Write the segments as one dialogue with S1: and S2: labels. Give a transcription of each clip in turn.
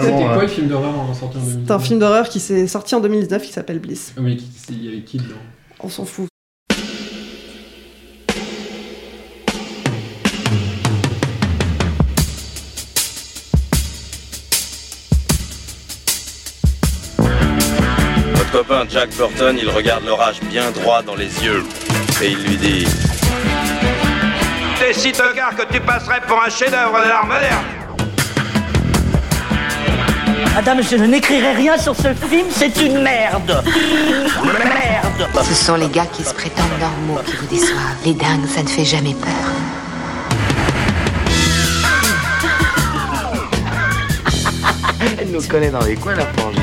S1: C'était quoi
S2: euh,
S1: le film d'horreur en sorti en 2019
S3: C'est un film d'horreur qui s'est sorti en 2019 qui s'appelle Bliss.
S1: Ah, Mais qui- il y avait qui dedans?
S3: On s'en fout.
S4: Votre copain Jack Burton, il regarde l'orage bien droit dans les yeux. Et il lui dit
S5: T'es si tocard que tu passerais pour un chef-d'œuvre de l'art moderne.
S6: Madame, je n'écrirai rien sur ce film, c'est une merde Merde
S7: Ce sont les gars qui se prétendent normaux qui vous déçoivent. Les dingues, ça ne fait jamais peur.
S6: Elle nous connaît dans les coins, la frangine.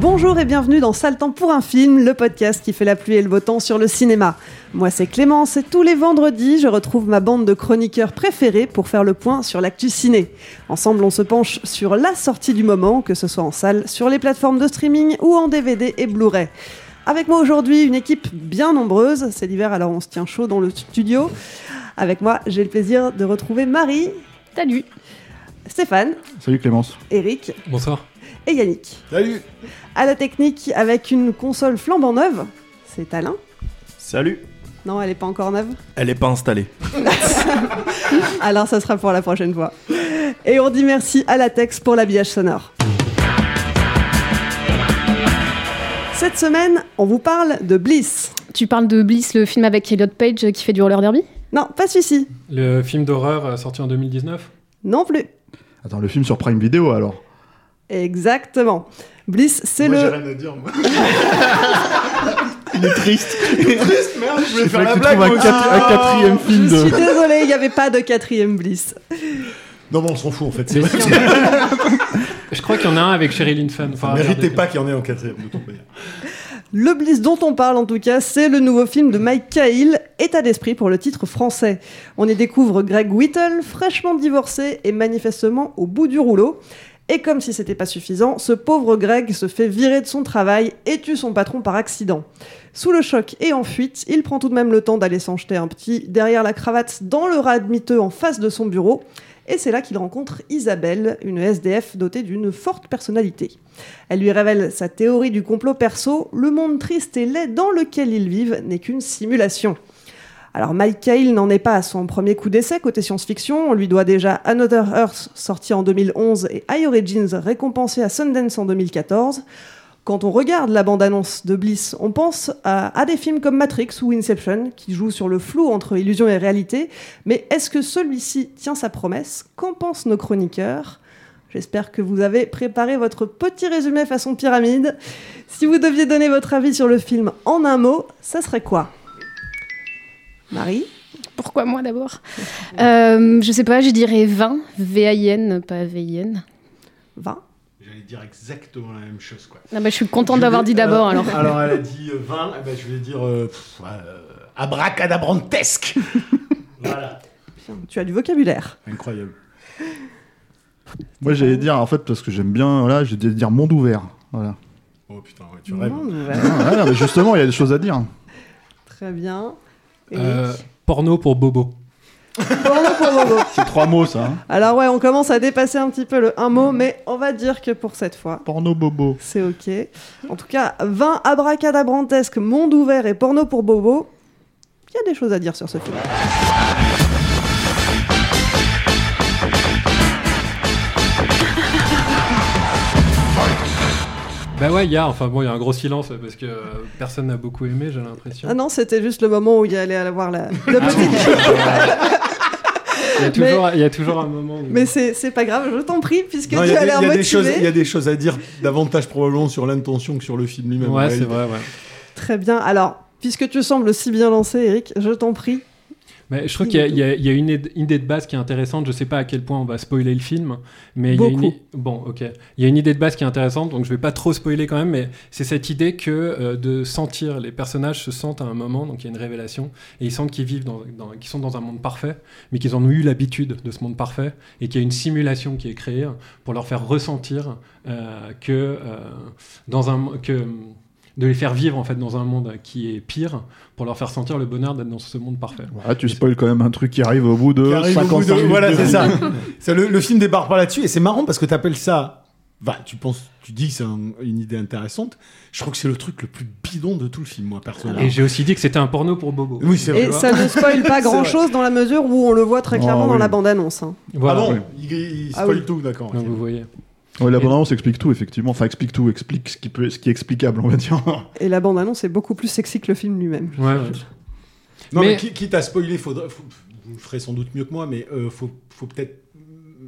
S3: Bonjour et bienvenue dans Sale temps pour un film, le podcast qui fait la pluie et le beau temps sur le cinéma. Moi c'est Clémence et tous les vendredis je retrouve ma bande de chroniqueurs préférés pour faire le point sur l'actu ciné. Ensemble on se penche sur la sortie du moment, que ce soit en salle, sur les plateformes de streaming ou en DVD et Blu-ray. Avec moi aujourd'hui une équipe bien nombreuse, c'est l'hiver alors on se tient chaud dans le studio. Avec moi j'ai le plaisir de retrouver Marie,
S8: Salut.
S3: Stéphane,
S2: Salut Clémence.
S3: Eric
S1: Bonsoir.
S3: et Yannick.
S2: Salut.
S3: À la technique, avec une console flambant neuve, c'est Alain.
S2: Salut.
S3: Non, elle est pas encore neuve.
S2: Elle est pas installée.
S3: Alors, ça sera pour la prochaine fois. Et on dit merci à Latex pour l'habillage sonore. Cette semaine, on vous parle de Bliss.
S8: Tu parles de Bliss, le film avec Elliot Page qui fait du roller derby?
S3: Non, pas celui-ci.
S1: Le film d'horreur euh, sorti en 2019
S3: Non plus.
S2: Attends, le film sur Prime Video alors?
S3: Exactement. Bliss, c'est
S2: Moi,
S3: le.
S2: j'ai rien à dire, moi. Il est triste. Il est triste, merde, je voulais faire la blague. Un, quatre- un quatrième film
S3: Je suis
S2: de.
S3: désolée, il n'y avait pas de quatrième Bliss.
S9: Non, mais on s'en fout en fait.
S1: Mais si, Je crois qu'il y en a un avec Sherilyn Fenn. Enfin,
S9: Méritez pas qu'il y en ait en quatrième de manière.
S3: Le Bliss dont on parle en tout cas, c'est le nouveau film de Mike Cahill, État d'esprit pour le titre français. On y découvre Greg Whittle, fraîchement divorcé et manifestement au bout du rouleau. Et comme si c'était pas suffisant, ce pauvre Greg se fait virer de son travail et tue son patron par accident. Sous le choc et en fuite, il prend tout de même le temps d'aller s'en jeter un petit derrière la cravate dans le rat miteux en face de son bureau. Et c'est là qu'il rencontre Isabelle, une SDF dotée d'une forte personnalité. Elle lui révèle sa théorie du complot perso, le monde triste et laid dans lequel ils vivent n'est qu'une simulation. Alors Mike Cahill n'en est pas à son premier coup d'essai côté science-fiction, on lui doit déjà Another Earth sorti en 2011 et High Origins récompensé à Sundance en 2014. Quand on regarde la bande-annonce de Bliss, on pense à, à des films comme Matrix ou Inception, qui jouent sur le flou entre illusion et réalité. Mais est-ce que celui-ci tient sa promesse? Qu'en pensent nos chroniqueurs? J'espère que vous avez préparé votre petit résumé façon pyramide. Si vous deviez donner votre avis sur le film en un mot, ça serait quoi? Marie
S8: Pourquoi moi d'abord euh, Je sais pas, je dirais 20. V-A-I-N, pas V-I-N.
S3: 20
S9: J'allais dire exactement la même chose quoi.
S8: Non, bah, je suis contente d'avoir dit d'abord alors.
S9: Alors elle a dit euh, 20, eh ben, je vais dire euh, pff, euh, abracadabrantesque. voilà.
S3: Tiens, Tu as du vocabulaire.
S9: Incroyable.
S2: Moi, j'allais dire, en fait, parce que j'aime bien, voilà, j'ai dire monde ouvert. Voilà.
S9: Oh putain, ouais, tu rêves.
S3: Monde ouvert.
S2: Ah, ouais, non, mais justement, il y a des choses à dire.
S3: Très bien.
S1: Euh, porno pour Bobo.
S3: Porno pour Bobo.
S2: C'est trois mots, ça. hein.
S3: Alors ouais, on commence à dépasser un petit peu le un mot, mais on va dire que pour cette fois,
S2: Porno bobo.
S3: c'est ok. En tout cas, 20 abracadabrantesques, monde ouvert et porno pour Bobo. Il y a des choses à dire sur ce film.
S1: Bah ouais, il y a, enfin bon, il y a un gros silence parce que euh, personne n'a beaucoup aimé, j'ai l'impression.
S3: Ah non, c'était juste le moment où il allait avoir la, la petite...
S1: Il y a toujours, il y a toujours un moment où...
S3: Mais c'est c'est pas grave, je t'en prie, puisque
S9: Non,
S3: tu
S9: il y a
S3: as
S9: des-
S3: l'air motivé.
S9: choses- il y a des choses à dire davantage probablement sur l'intention que sur le film lui-même.
S1: Ouais, c'est vrai, ouais.
S3: Très bien. Alors, puisque tu sembles si bien lancé, Eric, je t'en prie.
S1: Mais je trouve qu'il y a, y y une, idée- de base qui est intéressante. Je sais pas à quel point on va spoiler le film, mais il y a une bon, ok. Il y a une idée de base qui est intéressante, donc je vais pas trop spoiler quand même, mais c'est cette idée que euh, de sentir les personnages se sentent à un moment, donc il y a une révélation, et ils sentent qu'ils vivent dans, dans- qu'ils sont dans un monde parfait, mais qu'ils en ont eu l'habitude de ce monde parfait, et qu'il y a une simulation qui est créée pour leur faire ressentir euh, que euh, dans un que de les faire vivre en fait dans un monde qui est pire pour leur faire sentir le bonheur d'être dans ce monde parfait.
S2: Ah, tu spoil quand même un truc qui arrive au bout de
S9: Qui arrive au bout
S2: 55
S9: de- Voilà, c'est ça. le, le film débarque pas là-dessus et c'est marrant parce que tu appelles ça. Enfin, tu penses, tu dis que c'est un- une idée intéressante. Je trouve que c'est le truc le plus bidon de tout le film, moi personnellement.
S1: Et j'ai aussi dit que c'était un porno pour Bobo.
S9: Oui, c'est vrai.
S3: Et ça ne spoil pas
S9: C'est
S3: grand
S9: vrai.
S3: chose dans la mesure où on le voit très clairement
S2: Ah,
S3: dans la bande-annonce. hein.
S1: Voilà.
S9: Ah bon
S2: Oui.
S9: Il, il
S3: Ah
S9: spoil
S3: oui.
S9: tout, d'accord.
S1: Donc,
S9: ok.
S1: vous voyez.
S2: Ouais, la bande-annonce explique tout, effectivement. Enfin, explique tout, explique ce qui, peut, ce qui est explicable, on va dire.
S3: Et la bande-annonce est beaucoup plus sexy que le film lui-même.
S1: Ouais, ouais.
S9: Non, mais,
S1: Mais-
S9: qui, quitte à spoiler, faudrait, faut- vous le ferez sans doute mieux que moi, mais euh, faut, faut peut-être.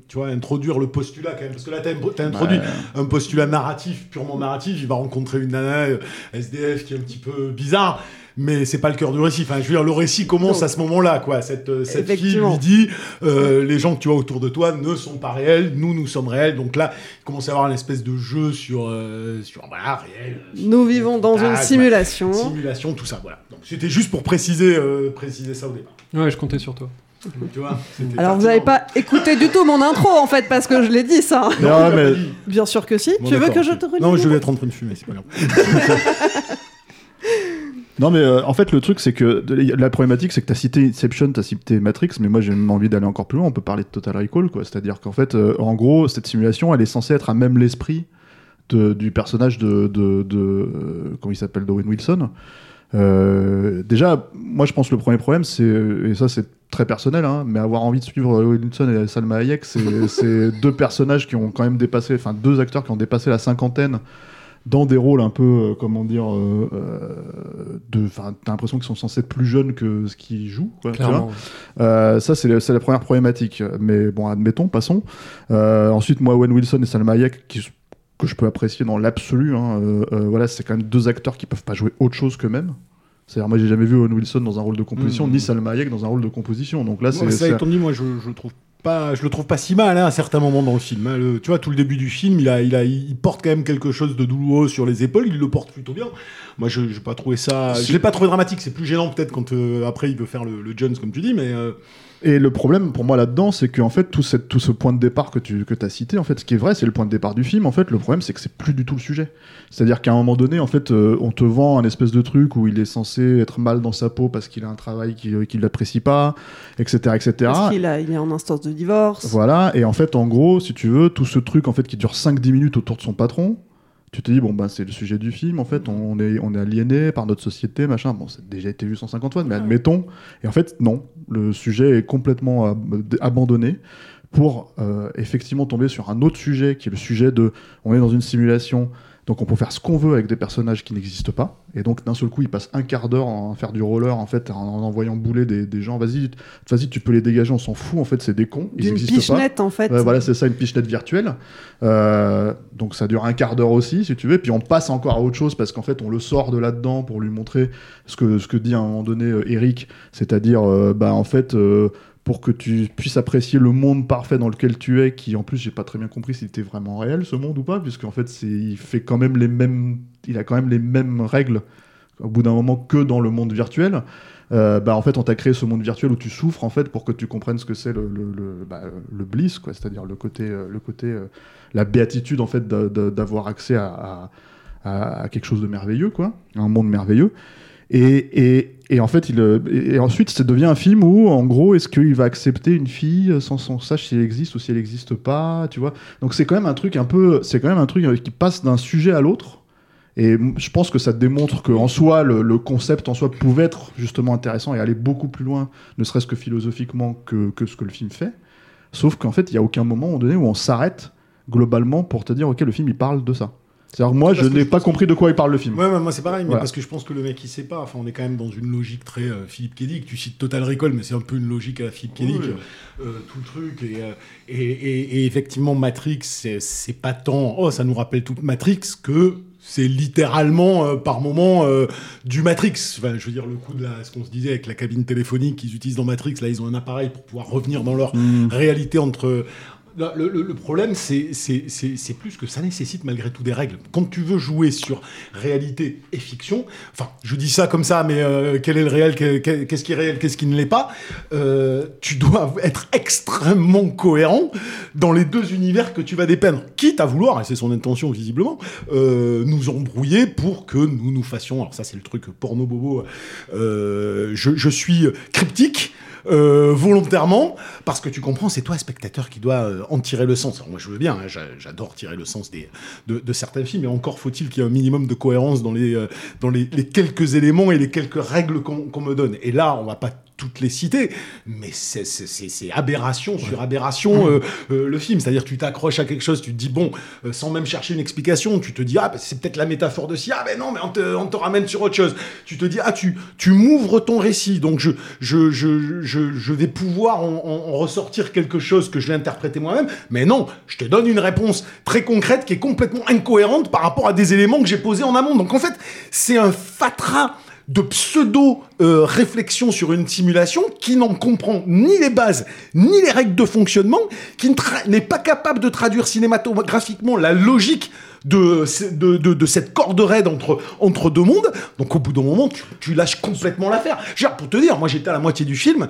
S9: Tu vois, introduire le postulat quand même. Parce que là, t'as as introduit un postulat narratif, purement narratif. Il va rencontrer une nana euh, SDF qui est un petit peu bizarre. Mais c'est pas le cœur du récit. Enfin, je veux dire, le récit commence à ce moment-là, quoi. Cette, euh, cette fille lui dit euh, les gens que tu vois autour de toi ne sont pas réels, nous, nous sommes réels. Donc là, il commence à y avoir une espèce de jeu sur, euh, sur voilà, réel.
S3: Nous vivons dans une simulation.
S9: Simulation, tout ça, voilà. Donc c'était juste pour préciser, euh, préciser ça au départ.
S1: Ouais, je comptais sur toi.
S9: Tu vois c'était
S3: Alors vous n'avez pas écouté du tout mon intro en fait parce que je l'ai dit ça.
S2: Non, mais-.
S3: Bien sûr que si.
S9: Bon,
S3: tu veux que je te relise
S9: Non, je vais être en train de fumer, c'est pas grave.
S2: Non, mais euh, en fait, le truc, c'est que la problématique, c'est que tu as cité Inception, tu as cité Matrix, mais moi j'ai même envie d'aller encore plus loin. On peut parler de Total Recall, quoi. C'est-à-dire qu'en fait, euh, en gros, cette simulation, elle est censée être à même l'esprit du personnage de. de, euh, comment il s'appelle D'Owen Wilson. Déjà, moi je pense que le premier problème, c'est. Et ça, c'est très personnel, hein, mais avoir envie de suivre Wilson et Salma Hayek, c'est deux personnages qui ont quand même dépassé. Enfin, deux acteurs qui ont dépassé la cinquantaine dans des rôles un peu, euh, comment dire, euh, euh, de, enfin, t'as l'impression qu'ils sont censés être plus jeunes que ce qu'ils jouent, quoi, tu vois. Euh, ça, c'est la, première problématique. Mais bon, admettons, passons. Ensuite, moi, Owen Wilson et Salma Hayek, qui, que je peux apprécier dans l'absolu, hein, voilà, c'est quand même deux acteurs qui peuvent pas jouer autre chose qu'eux-mêmes. C'est-à-dire, moi, j'ai jamais vu Owen Wilson dans un rôle de composition,
S9: Mhm.
S2: ni Salma Hayek dans un rôle de composition. Donc là, c'est.
S9: ça étant dit, moi je, je trouve pas, je le trouve pas si mal hein, à certains moments dans le film. hein. Le- tu vois, tout le début du film, il a, il a, il porte quand même quelque chose de douloureux sur les épaules. Il le porte plutôt bien. Moi, je j'ai pas trouvé ça, je l'ai pas trouvé dramatique. C'est plus gênant peut-être quand euh, après il veut faire le, le Jones comme tu dis, mais euh,
S2: Et le problème pour moi là-dedans, c'est qu'en fait, tout, cette, tout ce point de départ que tu que as cité, en fait, ce qui est vrai, c'est le point de départ du film. En fait, le problème, c'est que c'est plus du tout le sujet. C'est-à-dire qu'à un moment donné, en fait, euh, on te vend un espèce de truc où il est censé être mal dans sa peau parce qu'il a un travail qu'il qu'il n'apprécie pas, etc., etc.
S3: Parce qu'il a- il est en instance de divorce.
S2: Voilà, et en fait, en gros, si tu veux, tout ce truc en fait qui dure 5-10 minutes autour de son patron, tu te dis, bon, ben, c'est le sujet du film, en fait, on est, on est aliéné par notre société, machin. Bon, ça a déjà été vu 150 fois, mais admettons. Et en fait, non, le sujet est complètement ab- abandonné pour euh, effectivement tomber sur un autre sujet qui est le sujet de on est dans une simulation. Donc on peut faire ce qu'on veut avec des personnages qui n'existent pas. Et donc d'un seul coup, il passe un quart d'heure à faire du roller en fait, en, en envoyant bouler des, des gens. Vas-y, vas-y, tu peux les dégager, on s'en fout. En fait, c'est des cons. Ils n'existent pas.
S3: pichenette en fait.
S2: Ouais, voilà, c'est ça, une pichenette virtuelle. Euh, donc ça dure un quart d'heure aussi, si tu veux. Puis on passe encore à autre chose parce qu'en fait, on le sort de là-dedans pour lui montrer ce que, ce que dit à un moment donné euh, Eric, c'est-à-dire, euh, bah, en fait, euh, pour que tu puisses apprécier le monde parfait dans lequel tu es, qui en plus, j'ai pas très bien compris s'il était vraiment réel ce monde ou pas, puisqu'en fait, c'est, il fait quand même les mêmes, il a quand même les mêmes règles au bout d'un moment que dans le monde virtuel. Euh, bah en fait on t'a créé ce monde virtuel où tu souffres en fait pour que tu comprennes ce que c'est le, le, le, bah, le bliss quoi. C'est-à-dire le côté euh, le côté euh, la béatitude en fait d'avoir accès à- à quelque chose de merveilleux quoi. Un monde merveilleux. Et, et, et en fait euh, et, ensuite ça devient un film où en gros est-ce qu'il va accepter une fille sans qu'on sache si elle existe ou si elle n'existe pas tu vois? Donc c'est quand même un truc un peu c'est quand même un truc euh, qui passe d'un sujet à l'autre et je pense que ça démontre que en soi, le, le concept en soi pouvait être justement intéressant et aller beaucoup plus loin, ne serait-ce que philosophiquement, que, que ce que le film fait. Sauf qu'en fait, il n'y a aucun moment donné où on s'arrête globalement pour te dire, ok, le film il parle de ça. C'est-à-dire que moi,
S9: Parce
S2: je n'ai pas compris de quoi il parle le film.
S9: Ouais, moi c'est pareil, mais
S2: Voilà.
S9: parce que je pense que le mec il sait pas. Enfin, on est quand même dans une logique très euh, Philippe Kédic. Tu cites Total Recall, mais c'est un peu une logique à la Philippe Kédic,
S2: Oui.
S9: euh, tout le truc. Et, euh, et, et- et effectivement, Matrix, c'est c'est pas tant. Oh, ça nous rappelle toute Matrix que c'est littéralement euh, par moment euh, du Matrix. Enfin, je veux dire, le coup de la, ce qu'on se disait avec la cabine téléphonique qu'ils utilisent dans Matrix, là, ils ont un appareil pour pouvoir revenir dans leur réalité entre. Le, problème, c'est plus que ça nécessite malgré tout des règles. Quand tu veux jouer sur réalité et fiction, enfin, je dis ça comme ça, mais euh, quel est le réel, que- que- qu'est-ce qui est réel, qu'est-ce qui ne l'est pas, euh, tu dois être extrêmement cohérent dans les deux univers que tu vas dépeindre. Quitte à vouloir, et c'est son intention visiblement, euh, nous embrouiller pour que nous nous fassions, alors ça c'est le truc porno bobo, je suis cryptique, euh, volontairement, parce que tu comprends, c'est toi, spectateur, qui dois euh, en tirer le sens. Alors moi, je veux bien, hein, j'a- j'adore tirer le sens des, de, de certains films, mais encore faut-il qu'il y ait un minimum de cohérence dans les, euh, dans les, les quelques éléments et les quelques règles qu'on qu'on me donne. Et là, on va pas toutes les citer, mais c'est- c'est c'est- c'est aberration sur aberration euh, euh, le film. C'est-à-dire tu t'accroches à quelque chose, tu te dis bon, euh, sans même chercher une explication, tu te dis ah bah, c'est peut-être la métaphore de ci, ah ben non mais on te, on te ramène sur autre chose. Tu te dis ah tu tu m'ouvres ton récit, donc je je, je, je, je vais pouvoir en, en- en ressortir quelque chose que je vais interpréter moi-même, mais non, je te donne une réponse très concrète qui est complètement incohérente par rapport à des éléments que j'ai posés en amont. Donc en fait c'est un fatras de pseudo euh, réflexion sur une simulation qui n'en comprend ni les bases ni les règles de fonctionnement, qui n'est pas capable de traduire cinématographiquement la logique de, de, de, de cette corde raide entre, entre deux mondes. Donc au bout d'un moment, tu, tu lâches complètement l'affaire. Genre, pour te dire, moi j'étais à la moitié du film.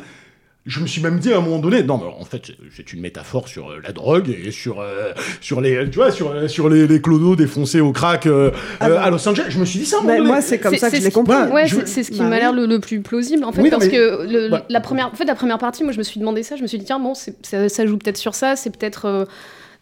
S9: Je me suis même dit à un moment donné, non, mais en fait, c'est- une métaphore sur euh, la drogue et sur, euh, sur les, tu vois, sur, euh, sur les, les clodos défoncés au crack euh, euh, à Los Angeles. Je me suis dit ça à un moment
S3: Mais
S9: donné.
S3: moi, c'est comme ça que je l'ai compris.
S8: Ouais,
S9: je-
S8: c'est- ce qui
S3: Bah
S8: m'a l'air le, le plus plausible en fait,
S9: Oui,
S8: parce
S9: mais-
S8: que le-
S9: Ouais.
S8: la première, en fait, la première partie, moi, je me suis demandé ça, je me suis dit tiens bon, ça, ça joue peut-être sur ça, c'est peut-être euh,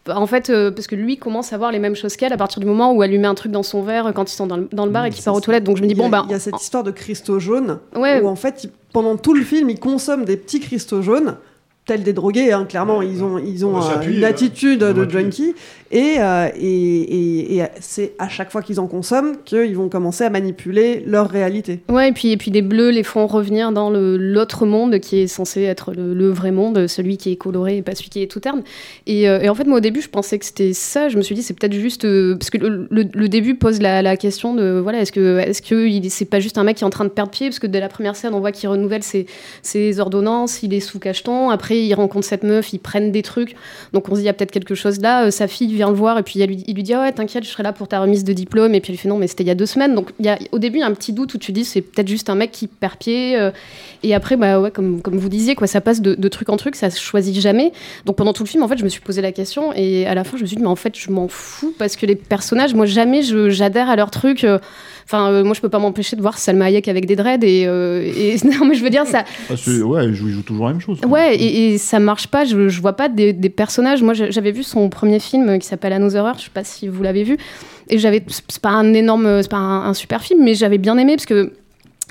S8: en fait, euh, parce que lui commence à voir les mêmes choses qu'elle à partir du moment où elle lui met un truc dans son verre quand ils sont dans le, dans le bar et qu'il part aux toilettes. Donc je me dis,
S3: Il
S8: bon, bah.
S3: Il y a cette histoire de cristaux jaunes
S8: Ouais.
S3: où en fait, il- pendant tout le film, ils consomment des petits cristaux jaunes. Tels des drogués, hein, clairement, ils ont, ils ont euh, une
S9: euh,
S3: attitude de junkie, et, euh, et, et, et c'est à chaque fois qu'ils en consomment qu'ils vont commencer à manipuler leur réalité.
S8: Ouais, et puis, et puis les bleus les font revenir dans le- l'autre monde qui est censé être le, le vrai monde, celui qui est coloré et pas celui qui est tout terne. Et, euh, et en fait, moi au début, je pensais que c'était ça. Je me suis dit, c'est peut-être juste. euh, parce que le, le- le début pose la, la question de voilà, est-ce que est-ce que il- c'est pas juste un mec qui est en train de perdre pied Parce que dès la première scène, on voit qu'il renouvelle ses, ses ordonnances, il est sous cacheton. Après, il rencontre cette meuf, ils prennent des trucs. Donc on se dit, il y a peut-être quelque chose là. Euh, sa fille vient le voir et puis elle lui, il lui dit, ah ouais, t'inquiète, je serai là pour ta remise de diplôme. Et puis elle lui fait, non, mais c'était il y a deux semaines. Donc il y a, au début, il y a un petit doute où tu dis, c'est peut-être juste un mec qui perd pied. euh, et après, bah ouais, comme, comme vous disiez, quoi, ça passe de, de truc en truc, ça se choisit jamais. Donc pendant tout le film, en fait, je me suis posé la question et à la fin, je me suis dit, mais en fait, je m'en fous parce que les personnages, moi, jamais je- j'adhère à leur truc. euh, Enfin, euh, moi, je peux pas m'empêcher de voir Salma Hayek avec des dreads et, et non, mais je veux dire, ça,
S2: Ah, ouais, il joue, toujours la même chose. quoi.
S8: Ouais, et, et ça marche pas. Je, je vois pas des, des personnages. Moi, j'avais vu son premier film qui s'appelle Another Earth. Je sais pas si vous l'avez vu. Et j'avais. C'est pas un énorme. C'est pas un, un super film, mais j'avais bien aimé parce que.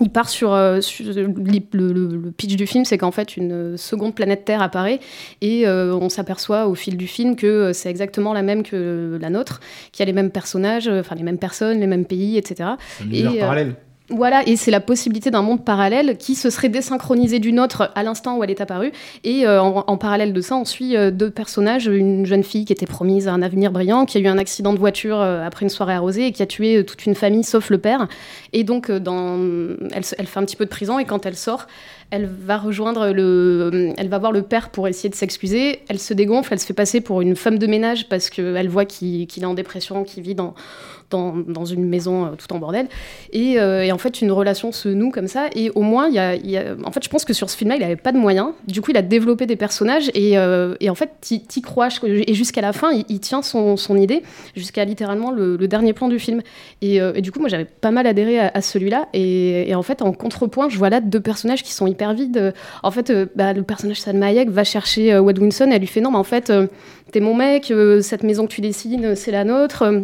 S8: Il part sur, euh, sur- le, le- le- le pitch du film, c'est qu'en fait une seconde planète Terre apparaît et euh, on s'aperçoit au fil du film que euh, c'est exactement la même que la nôtre, qu'il y a les mêmes personnages, enfin les mêmes personnes, les mêmes pays, etc.
S9: Un
S8: Et, euh,
S9: parallèle.
S8: Voilà, et c'est la possibilité d'un monde parallèle qui se serait désynchronisé du nôtre à l'instant où elle est apparue. Et euh, en, parallèle de ça, on suit euh, deux personnages, une jeune fille qui était promise à un avenir brillant, qui a eu un accident de voiture euh, après une soirée arrosée et qui a tué toute une famille sauf le père. Et donc, elle fait un petit peu de prison et quand elle sort, elle va rejoindre le, elle va voir le père pour essayer de s'excuser. Elle se dégonfle, elle se fait passer pour une femme de ménage parce qu'elle voit qu'il est en dépression, qu'il vit dans, dans, une maison euh, tout en bordel. Et, euh, et en fait, une relation se noue comme ça. Et au moins, il y a, en fait, je pense que sur ce film-là, il n'avait pas de moyens. Du coup, il a développé des personnages et, euh, en fait, t'y crois. Et jusqu'à la fin, il, tient son, son idée jusqu'à littéralement le, dernier plan du film. Et, du coup, moi, j'avais pas mal adhéré à, à celui-là. Et en fait, en contrepoint, je vois là deux personnages qui sont hyper vides. En fait, euh, bah, le personnage Salma Hayek va chercher euh, Wade Winson. Elle lui fait non, mais en fait, euh, t'es mon mec. euh, cette maison que tu dessines, c'est la nôtre. euh,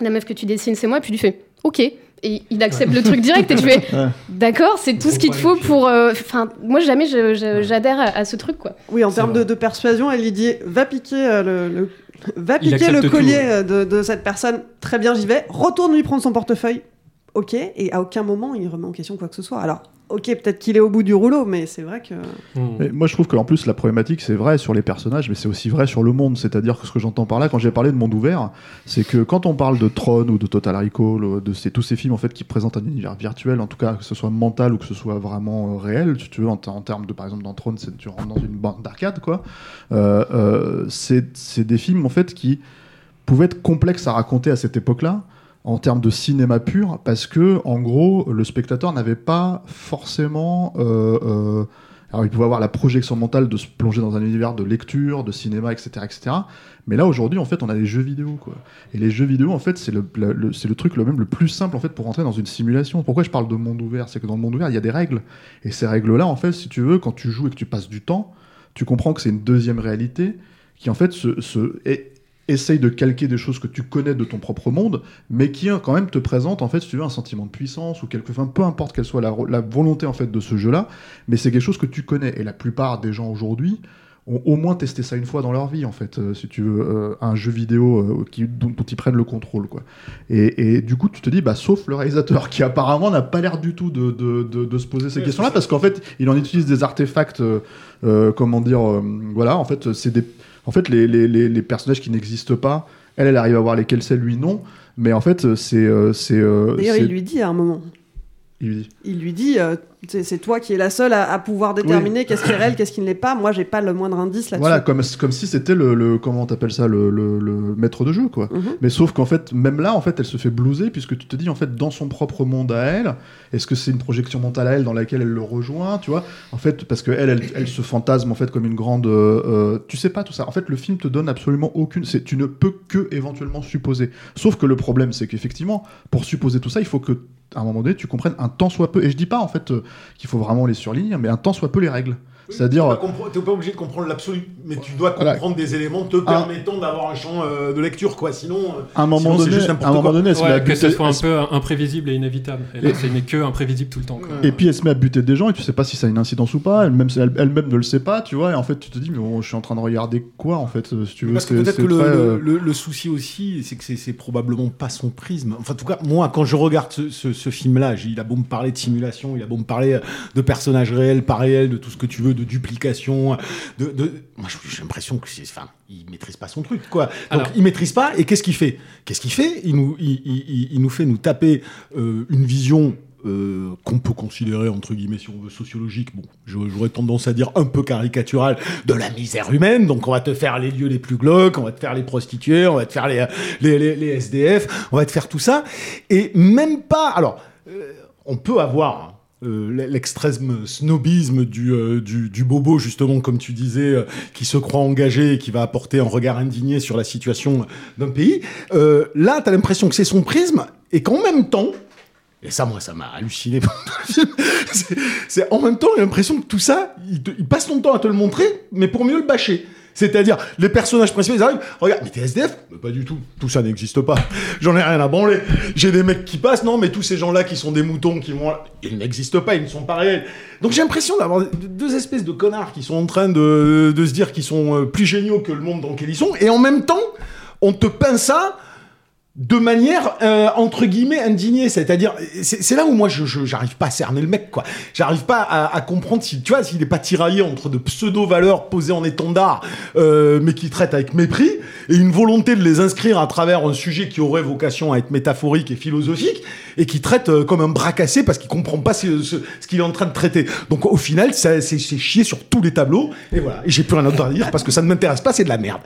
S8: la meuf que tu dessines, c'est moi. Puis il lui fait ok. Et il accepte le truc direct et tu fais
S2: Ouais.
S8: d'accord, c'est tout ce qu'il te faut pour. euh, Enfin, moi, jamais j'adhère à, à ce truc, quoi.
S3: Oui, en termes de, de persuasion, elle lui dit va piquer euh, le, le- va piquer le collier
S1: tout.
S3: euh, de, de cette personne. Très bien, j'y vais. Retourne lui prendre son portefeuille. Ok. Et à aucun moment il remet en question quoi que ce soit. Alors. Ok, peut-être qu'il est au bout du rouleau, mais c'est vrai que.
S2: Mais moi, je trouve qu'en plus, la problématique, c'est vrai sur les personnages, mais c'est aussi vrai sur le monde. C'est-à-dire que ce que j'entends par là, quand j'ai parlé de monde ouvert, c'est que quand on parle de Tron ou de Total Recall, ou de ces, tous ces films en fait qui présentent un univers virtuel, en tout cas que ce soit mental ou que ce soit vraiment euh, réel, si tu veux, en, en termes de, par exemple, dans Tron, c'est tu rentres dans une bande d'arcade, quoi. Euh, euh, c'est c'est des films en fait qui pouvaient être complexes à raconter à cette époque-là en termes de cinéma pur parce que en gros le spectateur n'avait pas forcément euh, euh, alors il pouvait avoir la projection mentale de se plonger dans un univers de lecture, de cinéma, etc., etc. Mais là aujourd'hui en fait on a les jeux vidéo. Et les jeux vidéo en fait c'est le, c'est le truc le même le plus simple en fait pour rentrer dans une simulation. Pourquoi je parle de monde ouvert? C'est que dans le monde ouvert il y a des règles et ces règles là en fait si tu veux quand tu joues et que tu passes du temps, tu comprends que c'est une deuxième réalité qui en fait se, se- est- essaye de calquer des choses que tu connais de ton propre monde, mais qui hein, quand même te présente en fait, si tu veux, un sentiment de puissance ou quelque, enfin, peu importe quelle soit la, la volonté en fait de ce jeu-là, mais c'est quelque chose que tu connais. Et la plupart des gens aujourd'hui ont au moins testé ça une fois dans leur vie en fait, euh, si tu veux, euh, un jeu vidéo euh, qui, dont, dont ils prennent le contrôle quoi. Et, et du coup, tu te dis, bah, sauf le réalisateur qui apparemment n'a pas l'air du tout de, de, de, de se poser ces questions-là, parce qu'en fait, il en utilise des artefacts, comment dire, voilà, en fait, c'est des, en fait, les, les, les, les personnages qui n'existent pas, elle, elle arrive à voir lesquels c'est, lui non, mais en fait, c'est, euh, c'est, euh,
S3: D'ailleurs,
S2: c'est-
S3: il lui dit à un moment.
S2: Il lui dit.
S3: Il lui dit, euh, c'est toi qui es la seule à, à pouvoir déterminer qu'est-ce qui est réel, qu'est-ce qui ne l'est pas. Moi, j'ai pas le moindre indice là-dessus.
S2: Voilà, comme, comme si c'était le, le comment t'appelles ça, le, le, le maître de jeu, quoi.
S3: Mhm.
S2: Mais sauf qu'en fait, même là, en fait, elle se fait blouser puisque tu te dis, en fait, dans son propre monde à elle, est-ce que c'est une projection mentale à elle dans laquelle elle le rejoint, tu vois? En fait, parce que elle, elle, elle se fantasme en fait comme une grande, euh, euh, tu sais pas tout ça. En fait, le film te donne absolument aucune, c'est, tu ne peux que éventuellement supposer. Sauf que le problème, c'est qu'effectivement, pour supposer tout ça, il faut que à un moment donné, tu comprennes un tant soit peu. Et je dis pas en fait euh, qu'il faut vraiment les surligner, mais un tant soit peu les règles. C'est-à-dire,
S9: Tu n'es pas obligé de comprendre l'absolu, mais tu dois
S2: Voilà.
S9: comprendre des éléments te permettant d'avoir un champ euh, de lecture, quoi. Sinon, euh,
S2: à un moment
S9: sinon,
S2: donné,
S9: juste
S2: à un moment
S9: quoi.
S2: donné, elle se met à
S1: Ouais, que ce
S2: buter-
S1: soit un
S2: elle
S1: peu imprévisible et inévitable. Et là, n'est que imprévisible tout le temps. quoi.
S2: Et puis elle se met à buter des gens et tu sais pas si ça a une incidence ou pas. Elle-même elle, elle-même ne le sait pas, tu vois. Et en fait, tu te dis, mais bon, je suis en train de regarder quoi en fait, euh, si tu veux.
S9: Parce que peut-être que le,
S2: très,
S9: le-
S2: euh,
S9: le- le souci aussi, c'est que c'est- probablement pas son prisme. Enfin, en tout cas, moi, quand je regarde ce, ce- ce film-là, il a beau me parler de simulation, il a beau me parler de personnages réels, pas réels, de tout ce que tu veux, de duplication, de, de- moi, j'ai l'impression que c'est, enfin, il maîtrise pas son truc, quoi. Donc,
S1: Alors-
S9: il maîtrise pas. Et qu'est-ce qu'il fait? Qu'est-ce qu'il fait? Il nous, il, il- il- il nous fait nous taper euh, une vision. euh, qu'on peut considérer entre guillemets si on veut sociologique, bon, j'aurais tendance à dire un peu caricaturale de la misère humaine. Donc on va te faire les lieux les plus glauques, on va te faire les prostituées, on va te faire les les, les, les SDF, on va te faire tout ça, et même pas. Alors, euh, on peut avoir euh, l'extrême snobisme du, euh, du, du bobo, justement, comme tu disais, euh, qui se croit engagé et qui va apporter un regard indigné sur la situation d'un pays. Là, tu as l'impression que c'est son prisme et qu'en même temps, et ça, moi, ça m'a halluciné. C'est- en même temps, j'ai l'impression que tout ça, il, il passe son temps à te le montrer, mais pour mieux le bâcher. C'est-à-dire, les personnages principaux, ils arrivent, regarde, mais t'es SDF Pas du tout, tout ça n'existe pas. J'en ai rien à branler. J'ai des mecs qui passent, non, mais tous ces gens-là qui sont des moutons, qui vont... Ils n'existent pas, ils ne sont pas réels. Donc j'ai l'impression d'avoir deux espèces de connards qui sont en train de, de se dire qu'ils sont euh, plus géniaux que le monde dans lequel ils sont, et en même temps, on te peint ça de manière euh, entre guillemets indignée. C'est-à-dire c'est c'est là où moi je je- j'arrive pas à cerner le mec quoi. J'arrive pas à, à comprendre si tu vois s'il est pas tiraillé entre de pseudo valeurs posées en étendard euh, mais qui traite avec mépris et une volonté de les inscrire à travers un sujet qui aurait vocation à être métaphorique et philosophique et qui traite euh, comme un bras cassé parce qu'il comprend pas ce, ce- ce qu'il est en train de traiter. Donc au final c'est chier sur tous les tableaux et voilà. Et j'ai plus rien d'autre à dire parce que ça ne m'intéresse pas c'est de la merde.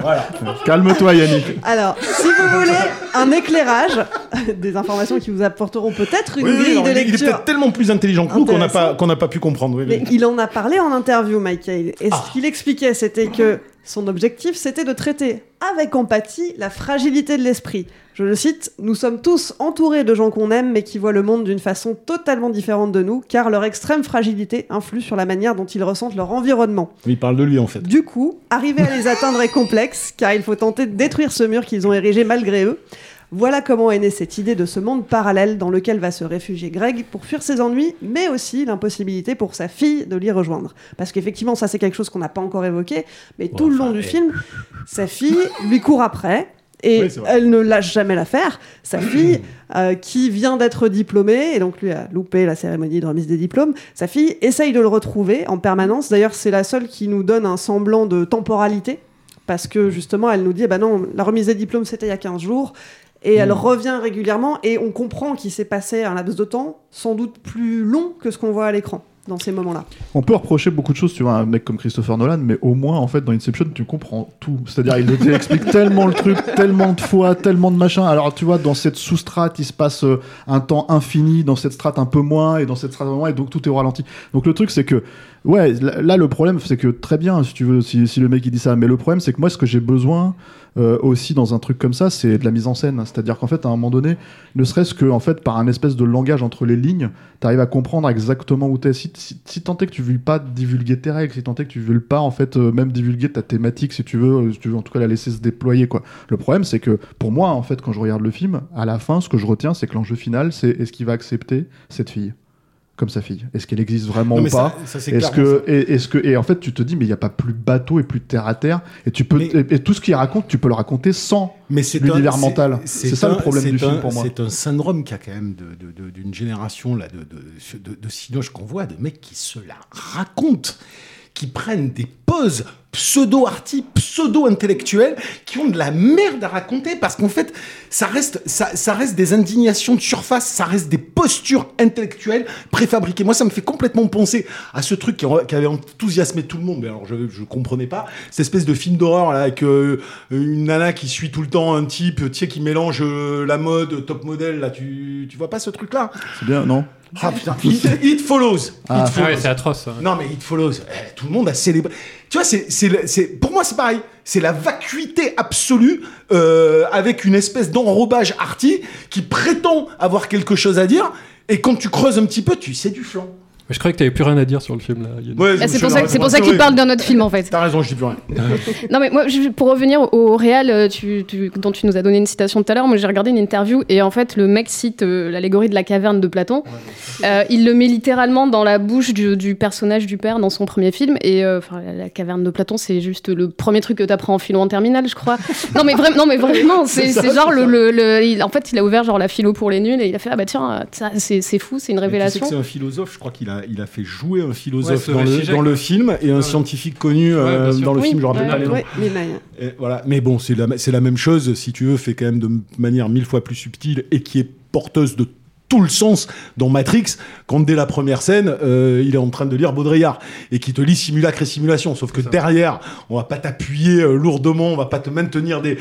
S9: Voilà.
S2: Calme-toi, Yannick.
S3: Alors, si vous voulez un éclairage, des informations qui vous apporteront peut-être une
S9: Oui,
S3: grille
S9: alors,
S3: de
S9: il est- il est
S3: lecture.
S9: peut-être tellement plus intelligent que nous qu'on n'a pas, qu'on n'a pas pu comprendre. oui, oui.
S3: Mais il en a parlé en interview, Michael. Et
S9: Ah.
S3: ce qu'il expliquait, c'était que son objectif, c'était de traiter avec empathie la fragilité de l'esprit. Je le cite, Nous sommes tous entourés de gens qu'on aime, mais qui voient le monde d'une façon totalement différente de nous, car leur extrême fragilité influe sur la manière dont ils ressentent leur environnement.
S9: Il parle de lui en fait.
S3: Du coup, arriver à les atteindre est complexe, car il faut tenter de détruire ce mur qu'ils ont érigé malgré eux. Voilà comment est née cette idée de ce monde parallèle dans lequel va se réfugier Greg pour fuir ses ennuis, mais aussi l'impossibilité pour sa fille de l'y rejoindre. Parce qu'effectivement, ça c'est quelque chose qu'on n'a pas encore évoqué, mais tout le long du film, sa fille lui court après. Et
S9: Oui,
S3: elle ne lâche jamais l'affaire. Sa fille, euh, qui vient d'être diplômée, et donc lui a loupé la cérémonie de remise des diplômes, sa fille essaye de le retrouver en permanence. D'ailleurs, c'est la seule qui nous donne un semblant de temporalité, parce que justement, elle nous dit, eh ben non, la remise des diplômes, c'était il y a 15 jours. Et elle revient régulièrement, et on comprend qu'il s'est passé un laps de temps sans doute plus long que ce qu'on voit à l'écran dans ces moments-là.
S2: On peut reprocher beaucoup de choses, tu vois, à un mec comme Christopher Nolan, mais au moins, en fait, dans Inception, tu comprends tout. C'est-à-dire, il te explique tellement le truc, tellement de fois, tellement de machin. Alors, tu vois, dans cette sous-strate, il se passe euh, un temps infini, dans cette strate un peu moins, et dans cette strate un peu moins, et donc tout est au ralenti. Donc, le truc, c'est que, ouais, là, là, le problème, c'est que très bien, si tu veux, si, si le mec il dit ça, mais le problème, c'est que moi, ce que j'ai besoin euh, aussi dans un truc comme ça, c'est de la mise en scène. C'est-à-dire qu'en fait, à un moment donné, ne serait-ce que, en fait, par un espèce de langage entre les lignes, t'arrives à comprendre exactement où t'es. Si, si, si tant est que tu veux pas divulguer tes règles, si tant est que tu veux pas, en fait, euh, même divulguer ta thématique, si tu veux, euh, si tu veux en tout cas la laisser se déployer, quoi. Le problème, c'est que, pour moi, en fait, quand je regarde le film, à la fin, ce que je retiens, c'est que l'enjeu final, c'est est-ce qu'il va accepter cette fille? Comme sa fille Est-ce qu'elle existe vraiment
S9: Non,
S2: ou pas Est-ce que et, est-ce que et en fait tu te dis mais il n'y a pas plus bateau et plus terre à terre et tu peux et, et tout ce qu'il raconte tu peux le raconter sans l'univers
S9: un-
S2: mental.
S9: c'est-
S2: ça le problème du film pour moi.
S9: C'est un syndrome qui a quand même d'une génération là, de, de, de, de cinoches qu'on voit, de mecs qui se la racontent, qui prennent des poses pseudo-arty, pseudo-intellectuelles, qui ont de la merde à raconter parce qu'en fait, ça reste, des indignations de surface, ça reste des postures intellectuelles préfabriquées. Moi, ça me fait complètement penser à ce truc qui, avait enthousiasmé tout le monde, mais alors je, je comprenais pas, cette espèce de film d'horreur là avec euh, une nana qui suit tout le temps un type, tu sais, qui mélange euh, la mode, top modèle, là, tu, tu vois pas ce truc là
S2: C'est bien non?
S9: Ah putain, It, It Follows.
S2: Ah.
S9: Follows.
S1: Ouais, c'est atroce. ça.
S9: Non mais It Follows, eh, tout le monde a célébré. Tu vois, c'est, c'est, le- c'est, pour moi c'est pareil. C'est la vacuité absolue euh, avec une espèce d'enrobage arty qui prétend avoir quelque chose à dire. Et quand tu creuses un petit peu, tu sais du flanc.
S1: Je croyais que t'avais plus rien à dire sur le film là.
S9: Ouais,
S8: Ah, c'est pour ça,
S9: je-
S8: c'est pour ça
S9: c'est
S8: qu'il parle d'un autre film en fait.
S9: T'as raison, je dis plus rien.
S8: Non mais moi, je- pour revenir au, réel, euh, tu, tu- dont tu nous as donné une citation tout à l'heure, moi j'ai regardé une interview et en fait le mec cite euh, l'allégorie de la caverne de Platon. Euh, il le met littéralement dans la bouche du, du personnage du père dans son premier film et euh, la, la caverne de Platon c'est juste le premier truc que t'apprends en philo en terminale je crois. non mais vraiment, non mais vraiment c'est
S9: C'est ça,
S8: c'est genre
S9: c'est
S8: le,
S9: ça.
S8: le- le- il- en fait il a ouvert genre la philo pour les nuls et il a fait ah bah tiens ça, c'est c'est fou c'est une
S9: tu sais
S8: révélation.
S9: que c'est un philosophe, je crois qu'il a, il a fait jouer un philosophe dans, le, dans le film et un
S1: Ouais.
S9: scientifique connu euh, dans le
S3: Oui,
S9: film, je me rappelle pas les noms. Et voilà. Mais bon, c'est la, c'est la même chose, si tu veux, fait quand même de manière mille fois plus subtile et qui est porteuse de tout le sens dans Matrix, quand dès la première scène, euh, il est en train de lire Baudrillard et qui te lit simulacre et simulation. Sauf que derrière, on va pas t'appuyer euh, lourdement, on va pas te maintenir des.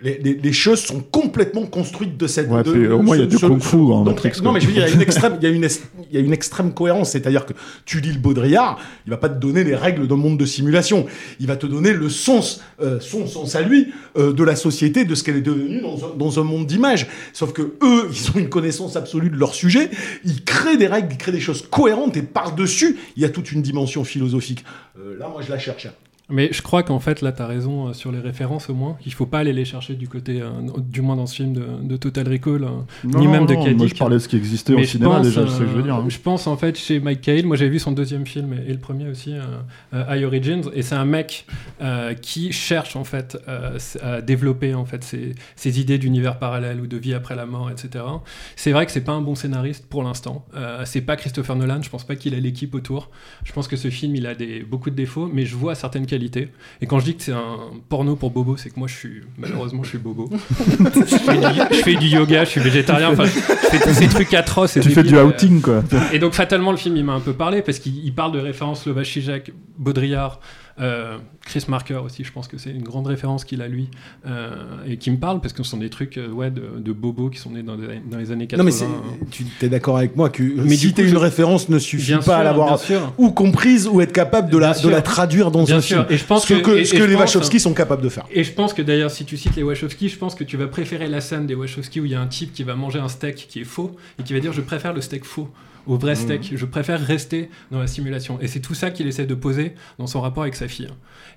S9: Les, les- les choses sont complètement construites de cette.
S2: Ouais,
S9: de-
S2: au moins, il y a du kung-fu en
S9: donc,
S2: Matrix,
S9: Non, mais je veux dire, il y a une extrême, il y a une, es- il y a une extrême cohérence. C'est-à-dire que tu lis le Baudrillard, il va pas te donner les règles d'un monde de simulation. Il va te donner le sens, euh, son sens à lui, euh, de la société, de ce qu'elle est devenue dans un, dans un monde d'images. Sauf que eux, ils ont une connaissance absolue de leur sujet. Ils créent des règles, ils créent des choses cohérentes et par-dessus, il y a toute une dimension philosophique. Euh, là, moi, je la cherche.
S1: Mais je crois qu'en fait, là, t'as raison euh, sur les références au moins. Il faut pas aller les chercher du côté, euh, du moins dans ce film de, de Total Recall, euh,
S2: Non,
S1: ni même de Kadik.
S2: Moi je parlais de ce qui existait
S1: Mais
S2: au
S1: je
S2: cinéma
S1: pense,
S2: déjà, c'est ce que je veux dire. hein.
S1: Je pense en fait chez Mike Cahill, moi j'ai vu son deuxième film et, et le premier aussi, High Origins, et c'est un mec qui cherche en fait à développer en fait ses, ses idées d'univers parallèle ou de vie après la mort, etc. C'est vrai que c'est pas un bon scénariste pour l'instant. C'est pas Christopher Nolan. Je pense pas qu'il a l'équipe autour. Je pense que ce film il a des beaucoup de défauts, mais je vois certaines qualités. Et quand je dis que c'est un porno pour bobo, c'est que moi je suis malheureusement je suis bobo. je, fais du, je fais du yoga, je suis végétarien. Enfin, je fais tous ces trucs atroces. et
S2: Tu fais du
S1: euh,
S2: outing quoi.
S1: et donc fatalement le film il m'a un peu parlé parce qu'il il parle de références Slovak Zizek, Baudrillard, euh, Chris Marker aussi, je pense que c'est une grande référence qu'il a lui euh, et qui me parle parce que ce sont des trucs euh, ouais, de, de bobos qui sont nés dans, des- dans les années 80.
S9: Non, mais c'est- tu es d'accord avec moi que
S1: Mais
S9: si une référence ne suffit pas
S1: sûr,
S9: à l'avoir ou comprise ou être capable de la, de la traduire dans
S1: Bien
S9: un
S1: sûr.
S9: film.
S1: Et je pense
S9: ce que,
S1: que- et-
S9: ce
S1: et
S9: que
S1: je
S9: les
S1: pense-
S9: Wachowski sont capables de faire.
S1: Et je pense que d'ailleurs, si tu cites les Wachowski, je pense que tu vas préférer la scène des Wachowski où il y a un type qui va manger un steak qui est faux et qui va dire je préfère le steak faux au vrai steak. Je préfère rester dans la simulation. Et c'est tout ça qu'il essaie de poser dans son rapport avec sa fille.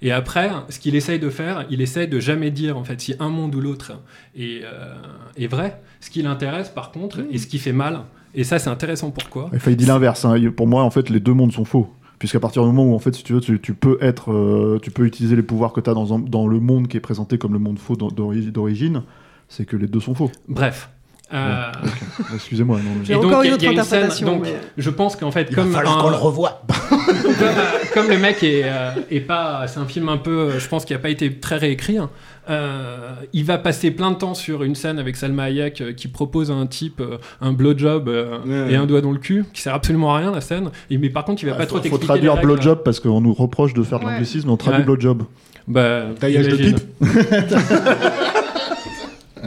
S1: Et après, ce qu'il essaye de faire, il essaye de jamais dire en fait si un monde ou l'autre est, euh, est vrai. Ce qui l'intéresse par contre et ce qui fait mal. Et ça, c'est intéressant. Pourquoi
S2: Enfin, il dit l'inverse. hein. Pour moi, en fait, les deux mondes sont faux. puisqu'à partir du moment où en fait si tu veux tu, tu peux être euh, tu peux utiliser les pouvoirs que tu as dans, dans le monde qui est présenté comme le monde faux d'o- d'ori- d'origine c'est que les deux sont faux
S1: Bref. Euh,
S2: excusez-moi
S3: J'ai encore
S1: il y
S3: une
S1: a-
S3: autre
S1: il y a une scène-
S3: interprétation,
S1: donc,
S3: mais-
S1: je pense qu'en fait,
S9: Il va
S1: comme
S9: falloir
S1: un-
S9: qu'on le revoie.
S1: comme, euh, comme le mec est, euh, est pas, c'est un film un peu, je pense, qui a pas été très réécrit. hein. Euh, il va passer plein de temps sur une scène avec Salma Hayek euh, qui propose à un type euh, un blowjob euh,
S9: Ouais.
S1: et un doigt dans le cul, qui sert absolument à rien la scène. Et, mais par contre, il va
S2: Ah,
S1: pas
S2: faut,
S1: trop
S2: faut
S1: t'expliquer.
S2: traduire
S1: les règles.
S2: blowjob parce qu'on nous reproche de faire de
S8: Ouais.
S2: l'anglicisme on traduit
S1: Ouais.
S2: blowjob
S1: Bah,
S9: Taillage de pipe.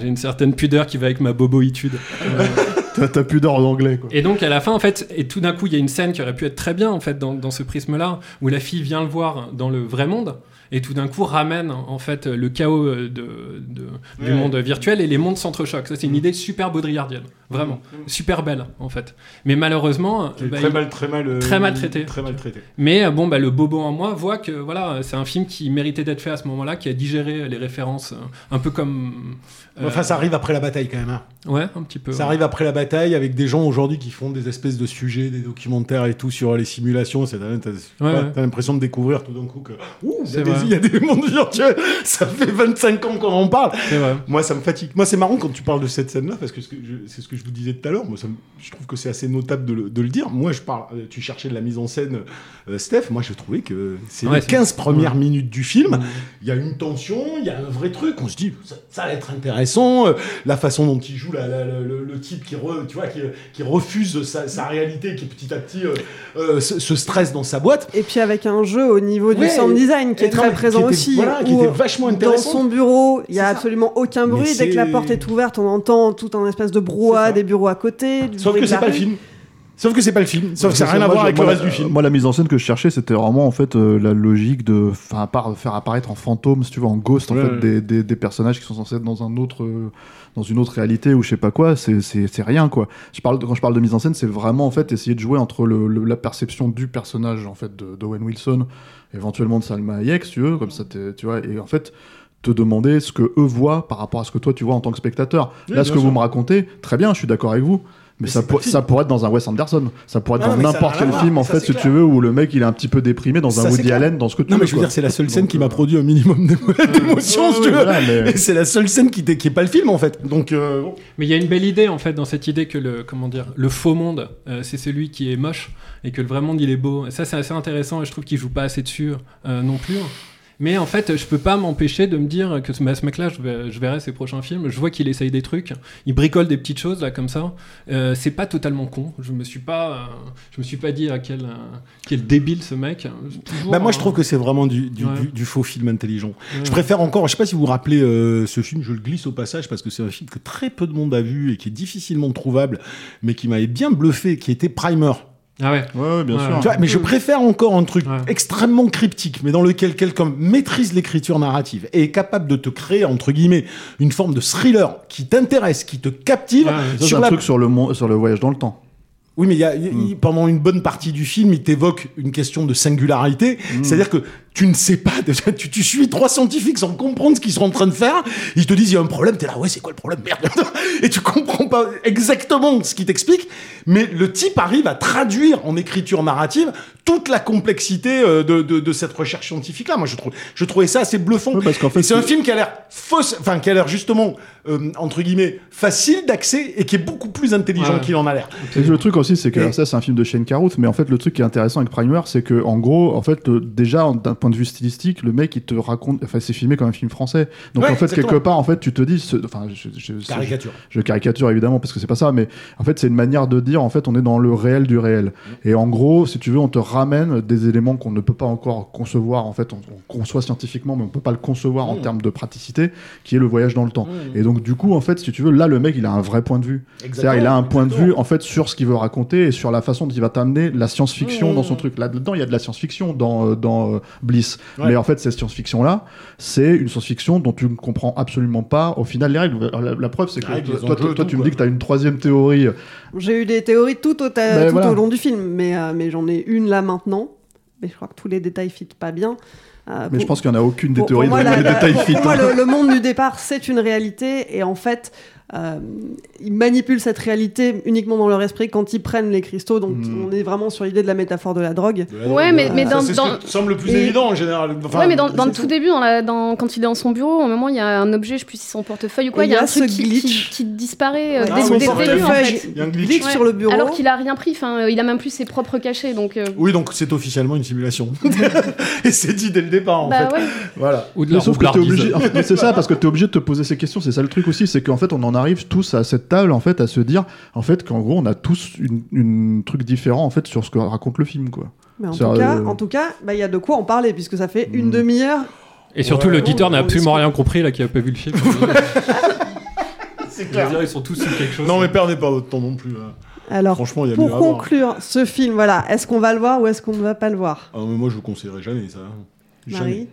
S1: J'ai une certaine pudeur qui va avec ma boboïtude. Euh,
S2: t'as t'as plus d'or d'anglais quoi
S1: Et donc à la fin en fait, et tout d'un coup il y a une scène qui aurait pu être très bien en fait dans, dans ce prisme-là, où la fille vient le voir dans le vrai monde, et tout d'un coup ramène en fait le chaos euh, de, de- du
S9: Ouais.
S1: monde virtuel et les mondes s'entrechoquent. Ça c'est une idée super baudrillardienne, vraiment, super belle en fait. Mais malheureusement, bah,
S9: très
S1: il-
S9: mal, très mal, euh,
S1: très mal traité.
S9: Très mal traité.
S1: mais euh, bon, bah, le bobo en moi voit que voilà, c'est un film qui méritait d'être fait à ce moment-là, qui a digéré les références, un peu comme. Euh,
S9: Enfin, ça arrive après la bataille quand même. hein.
S1: Ouais, un petit peu.
S9: Ça arrive après la bataille avec des gens aujourd'hui qui font des espèces de sujets, des documentaires et tout sur les simulations. T'as
S1: Ouais, ouais.
S9: l'impression de découvrir tout d'un coup que ouh, il y, a
S1: C'est
S9: des- mondes virtuels. Ça fait 25 ans qu'on en parle.
S1: Vrai.
S9: Moi, ça me fatigue. Moi, c'est marrant quand tu parles de cette scène-là parce que c'est ce que je vous disais tout à l'heure. Moi, ça me- je trouve que c'est assez notable de le, de le dire. Moi, je parle. euh, Tu cherchais de la mise en scène, euh, Steph. Moi, je trouvais que c'est les
S1: c'est-
S9: 15 premières minutes du film. Il y a une tension, il y a un vrai truc. On se dit, ça, ça va être intéressant. Euh, La façon dont il joue la- la- le, le- le type qui, re- tu vois, qui, qui refuse sa, sa réalité, qui petit à petit euh, euh, se, se stresse dans sa boîte.
S3: Et puis avec un jeu au niveau du
S9: Ouais,
S3: sound design qui
S9: et
S3: est
S9: non,
S3: très
S9: mais
S3: présent
S9: qui était-
S3: aussi.
S9: voilà, qui était vachement
S3: Dans
S9: intéressant.
S3: son bureau, il y a absolument aucun bruit. Dès que la porte est ouverte, on entend tout un espèce de brouhaha, des bureaux à côté. du
S9: Sauf que c'est pas le film. Sauf que c'est pas le film. Sauf que ça n'a rien à voir avec le reste du film.
S2: Moi, la mise en scène que je cherchais, c'était vraiment en fait euh, la logique de, faire apparaître en fantôme, si tu veux, en ghost, en fait. Des, personnages qui sont censés être dans un autre, euh, dans une autre réalité ou je sais pas quoi. C'est, rien quoi. Je parle quand je parle de mise en scène, c'est vraiment en fait essayer de jouer entre la perception du personnage en fait d'Owen Wilson, éventuellement de Salma Hayek, si tu veux, comme ça, tu vois, et en fait te demander ce que eux voient par rapport à ce que toi tu vois en tant que spectateur. Là, ce que vous me raconté, très bien, je suis d'accord avec vous. Mais,
S9: Mais
S2: ça, pour- ça pourrait être dans un Wes Anderson, ça pourrait être
S9: Non,
S2: dans n'importe quel film en
S9: ça,
S2: fait, si
S9: clair.
S2: tu veux, où le mec il est un petit peu déprimé dans un Woody. Allen, dans ce que tu
S9: Non,
S2: veux.
S9: mais je veux
S2: quoi.
S9: dire, c'est la seule scène
S2: Donc,
S9: qui m'a produit un minimum d'é- d'émotion, si tu veux.
S2: voilà, mais-
S9: Et c'est la seule scène qui, qui est pas le film, en fait. Donc, euh.
S1: Mais il y a une belle idée en fait dans cette idée que le comment dire le faux monde euh, c'est celui qui est moche et que le vrai monde il est beau. Et ça c'est assez intéressant et je trouve qu'il joue pas assez dessus euh, non plus. Mais en fait, je peux pas m'empêcher de me dire que ce, ce mec-là, je, verrai ses prochains films. Je vois qu'il essaye des trucs, il bricole des petites choses là comme ça. Euh, c'est pas totalement con. Je me suis pas, euh, je me suis pas dit à quel euh, quel débile ce mec. Toujours,
S9: Bah, moi, je
S1: euh,
S9: trouve que c'est vraiment du, du,
S1: Ouais.
S9: du- du faux film intelligent.
S1: Ouais.
S9: Je préfère encore, je sais pas si vous vous rappelez ce film, je le glisse au passage parce que c'est un film que très peu de monde a vu et qui est difficilement trouvable, mais qui m'avait bien bluffé, qui était Primer.
S1: Ah ouais.
S2: Ouais, ouais, bien
S1: Ouais.
S2: sûr.
S9: Tu vois, mais je préfère encore un truc
S1: Ouais.
S9: extrêmement cryptique, mais dans lequel quelqu'un maîtrise l'écriture narrative et est capable de te créer, entre guillemets, une forme de thriller qui t'intéresse, qui te captive
S1: Ouais,
S2: Ça, c'est
S9: sur
S2: un
S9: la
S2: truc sur le, sur le voyage dans le temps.
S9: Oui, mais y a, il- il- pendant une bonne partie du film, il t'évoque une question de singularité. C'est-à-dire que tu ne sais pas, déjà, tu, tu suis trois scientifiques sans comprendre ce qu'ils sont en train de faire. Ils te disent, il y a un problème. T'es là, ouais, c'est quoi le problème? Merde. Et tu comprends pas exactement ce qu'ils t'expliquent. Mais le type arrive à traduire en écriture narrative toute la complexité euh, de, de, de cette recherche scientifique-là. Moi, je, trouve, je trouvais ça assez bluffant.
S2: Ouais, parce qu'en fait,
S9: Et c'est un film qui a l'air fausse, enfin, qui a l'air justement, euh, entre guillemets, facile d'accès et qui est beaucoup plus intelligent
S1: Ouais.
S9: qu'il en a l'air.
S2: Et le truc aussi, c'est que
S9: Et-
S2: alors ça, c'est un film de Shane Carruth, mais en fait, le truc qui est intéressant avec Primer, c'est que en gros, en fait, le- déjà d'un point de vue stylistique, le mec, il te raconte, enfin, c'est filmé comme un film français. Donc
S9: Ouais,
S2: en fait,
S9: exactement.
S2: quelque part, en fait, tu te dis, enfin, je, je- je-
S9: Caricature.
S2: je caricature évidemment parce que c'est pas ça, mais en fait, c'est une manière de dire, en fait, on est dans le réel du réel. Et en gros, si tu veux, on te ramène des éléments qu'on ne peut pas encore concevoir. En fait, on, on conçoit scientifiquement, mais on peut pas le concevoir en
S9: Mm.
S2: termes de praticité, qui est le voyage dans le temps.
S9: Mm.
S2: Et donc, du coup, en fait, si tu veux, là, le mec, il a un vrai point de vue. C'est-à-dire, il a un point de vue en fait sur ce qu'il veut raconter et sur la façon dont il va t'amener la science-fiction
S9: Mmh.
S2: dans son truc. Là-dedans, il y a de la science-fiction dans, euh, dans euh, Bliss.
S9: Ouais.
S2: Mais en fait, cette science-fiction-là, c'est une science-fiction dont tu ne comprends absolument pas au final les règles. La, la preuve, c'est que
S9: règles,
S2: toi, toi,
S9: enjeux,
S2: toi,
S9: tout,
S2: tu me dis que tu as une troisième théorie.
S3: J'ai eu des théories tout, au, ta-
S2: Ben
S3: tout
S2: voilà.
S3: au long du film, mais, euh, mais j'en ai une là maintenant. Mais je crois que tous les détails fitent pas bien. Euh,
S2: Mais
S3: pour-
S2: je pense qu'il n'y en a aucune des
S3: pour-
S2: théories
S3: pour moi,
S2: dont
S3: la- la-
S2: détails
S3: pour moi, le, le monde du départ, c'est une réalité. Et en fait, euh, ils manipulent cette réalité uniquement dans leur esprit quand ils prennent les cristaux. Donc
S9: Mm.
S3: on est vraiment sur l'idée de la métaphore de la drogue.
S8: Ouais, mais- mais
S3: Euh,
S8: dans-
S9: Ça, ce
S8: dans-
S9: semble le plus
S3: Et-
S9: évident en général. Enfin,
S8: ouais, mais dans, dans le
S9: c'est
S8: tout début, dans la- dans- quand il est dans son bureau, au moment il y a un objet, je sais plus si c'est son portefeuille ou quoi, il y a un
S3: ce
S8: truc qui,
S3: glitch.
S8: qui- qui disparaît euh,
S3: Ouais,
S8: dès,
S9: Ah
S8: dès
S9: oui,
S8: le
S9: son
S8: début en
S3: portefeuille.
S8: fait.
S9: Il y a un glitch.
S3: glitch sur le bureau.
S8: Alors qu'il a rien pris, enfin, euh, il a même plus ses propres cachets, donc. euh,
S9: Oui, donc c'est officiellement une simulation. Et c'est dit dès le départ, en
S8: bah
S9: fait. Voilà.
S1: Ou de
S2: Mais
S1: la
S2: sauf que t'es obligé. c'est ça, parce que t'es obligé de te poser ces questions. C'est ça le truc aussi, c'est qu'en fait, on en arrive tous à cette table, en fait, à se dire, en fait, qu'en gros, on a tous une, une truc différent, en fait, sur ce que raconte le film, quoi.
S3: Mais en tout, cas,
S2: euh,
S3: en tout cas, bah, il y a de quoi en parler puisque ça fait une
S2: Mm.
S3: demi-heure.
S1: Et surtout,
S9: Ouais.
S1: l'auditeur n'a
S3: On
S1: absolument
S3: discute.
S1: rien compris, là, qui a pas vu le film.
S9: C'est
S1: dire, ils sont tous sur quelque chose.
S9: Non, mais perdez pas votre temps non plus. hein.
S3: Alors,
S9: Franchement, il y a
S3: pour
S9: mieux à voir.
S3: conclure ce film, voilà, est-ce qu'on va le voir ou est-ce qu'on ne va pas le voir?
S9: Ah, mais moi, je vous conseillerais jamais ça. Jamais.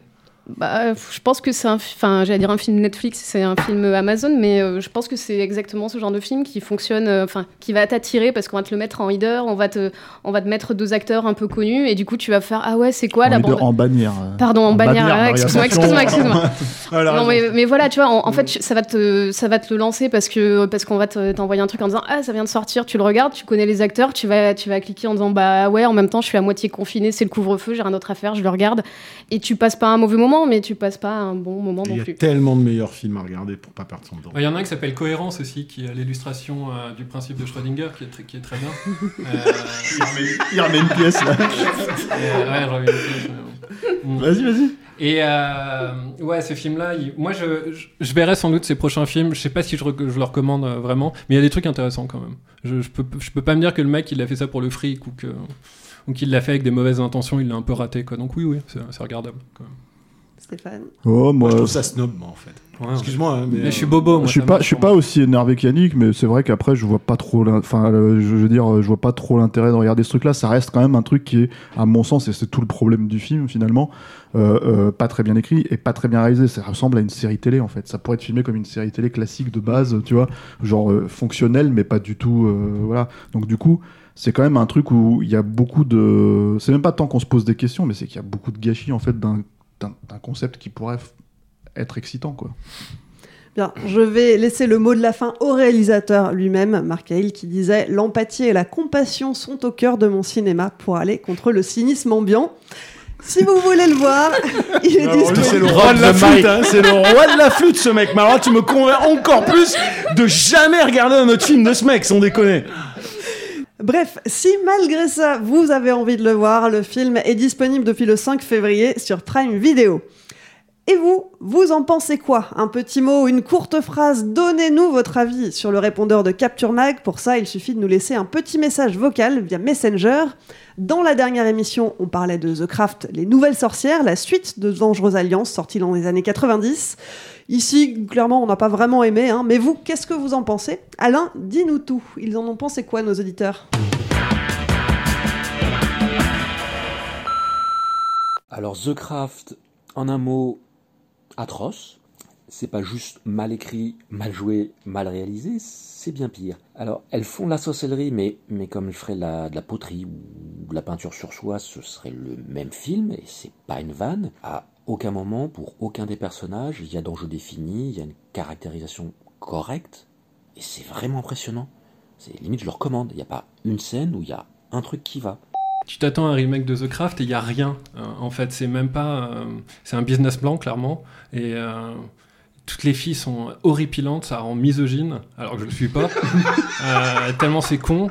S8: Bah, je pense que c'est un, fi- enfin, j'allais dire un film Netflix, c'est un film Amazon, mais euh, je pense que c'est exactement ce genre de film qui fonctionne, euh, enfin, qui va t'attirer parce qu'on va te le mettre en leader, on va te, on va te mettre deux acteurs un peu connus et du coup tu vas faire ah ouais c'est quoi la
S2: en,
S8: bande.
S2: en bannière. euh.
S8: Pardon, en bannière, ah, excuse-moi, excuse-moi, excuse-moi.
S9: Ah,
S8: Non mais, mais voilà, tu vois, en, en fait, ça va te, ça va te le lancer parce que parce qu'on va te- t'envoyer un truc en disant ah ça vient de sortir, tu le regardes, tu connais les acteurs, tu vas, tu vas cliquer en disant bah ouais, en même temps je suis à moitié confiné, c'est le couvre-feu, j'ai rien d'autre à faire, je le regarde et tu passes pas un mauvais moment, mais tu passes pas un bon moment
S9: Il
S8: non
S9: y a
S8: plus.
S9: tellement de meilleurs films à regarder pour pas perdre son temps.
S1: Il y en a un qui s'appelle Cohérence aussi, qui a l'illustration euh, du principe de Schrödinger, qui est, très- qui est très bien. Euh,
S2: Il remet une pièce, là.
S1: euh, ouais, une pièce. Mm.
S2: Vas-y, vas-y.
S1: Et euh, ouais, ce film-là, il- moi je, je, je verrai sans doute ses prochains films. Je sais pas si je, je le recommande euh, vraiment, mais il y a des trucs intéressants quand même. Je, je, peux, je peux pas me dire que le mec il a fait ça pour le fric ou que ou qu'il l'a fait avec des mauvaises intentions, il l'a un peu raté quoi. Donc oui, oui, c'est c'est regardable. Quand même.
S3: Stéphane
S2: Oh,
S9: Moi,
S2: moi.
S9: je trouve ça snob, moi, en fait.
S1: Ouais,
S9: Excuse-moi, hein, mais.
S1: Je suis
S9: euh,
S1: bobo. Moi,
S2: je suis pas, je suis pas aussi énervé qu'Yannick, mais c'est vrai qu'après je vois pas trop, enfin, euh, je veux dire, je vois pas trop l'intérêt de regarder ce truc-là. Ça reste quand même un truc qui est, à mon sens, et c'est tout le problème du film finalement, euh, euh, pas très bien écrit et pas très bien réalisé. Ça ressemble à une série télé en fait. Ça pourrait être filmé comme une série télé classique de base, tu vois, genre euh, fonctionnel, mais pas du tout, euh, voilà. Donc du coup. C'est quand même un truc où il y a beaucoup de. C'est même pas tant qu'on se pose des questions, mais c'est qu'il y a beaucoup de gâchis en fait d'un d'un- concept qui pourrait être excitant quoi.
S3: Bien, je vais laisser le mot de la fin au réalisateur lui-même, Mark Hale, qui disait L'empathie et la compassion sont au cœur de mon cinéma pour aller contre le cynisme ambiant. Si vous voulez le voir, il est
S9: lui, c'est
S3: disponible.
S9: le roi de la flûte, hein, c'est le roi de la flûte, ce mec. Mais alors tu me convaincs encore plus de jamais regarder un autre film de ce mec, sans déconner.
S3: Bref, si malgré ça, vous avez envie de le voir, le film est disponible depuis le 5 février sur Prime Video. Et vous, vous en pensez quoi Un petit mot, une courte phrase, donnez-nous votre avis sur le répondeur de Capture Mag. Pour ça, il suffit de nous laisser un petit message vocal via Messenger. Dans la dernière émission, on parlait de The Craft, Les Nouvelles Sorcières, la suite de Dangereuse Alliance, sortie dans les années 90. Ici, clairement, on n'a pas vraiment aimé, hein. mais vous, qu'est-ce que vous en pensez? Alain, dis-nous tout. Ils en ont pensé quoi, nos auditeurs?
S10: Alors The Craft, en un mot, atroce. C'est pas juste mal écrit, mal joué, mal réalisé, c'est bien pire. Alors, elles font la sorcellerie, mais, mais comme elles feraient la, de la poterie ou de la peinture sur soie, ce serait le même film, et c'est pas une vanne. À aucun moment, pour aucun des personnages, il y a d'enjeu défini, il y a une caractérisation correcte, et c'est vraiment impressionnant. C'est limite, je leur commande. Il n'y a pas une scène où il y a un truc qui va.
S1: Tu t'attends à un remake de The Craft et il y a rien. Euh, en fait, c'est même pas. euh, c'est un business plan clairement et euh, toutes les filles sont horripilantes, ça rend misogyne, alors que je le suis pas. Tellement c'est con.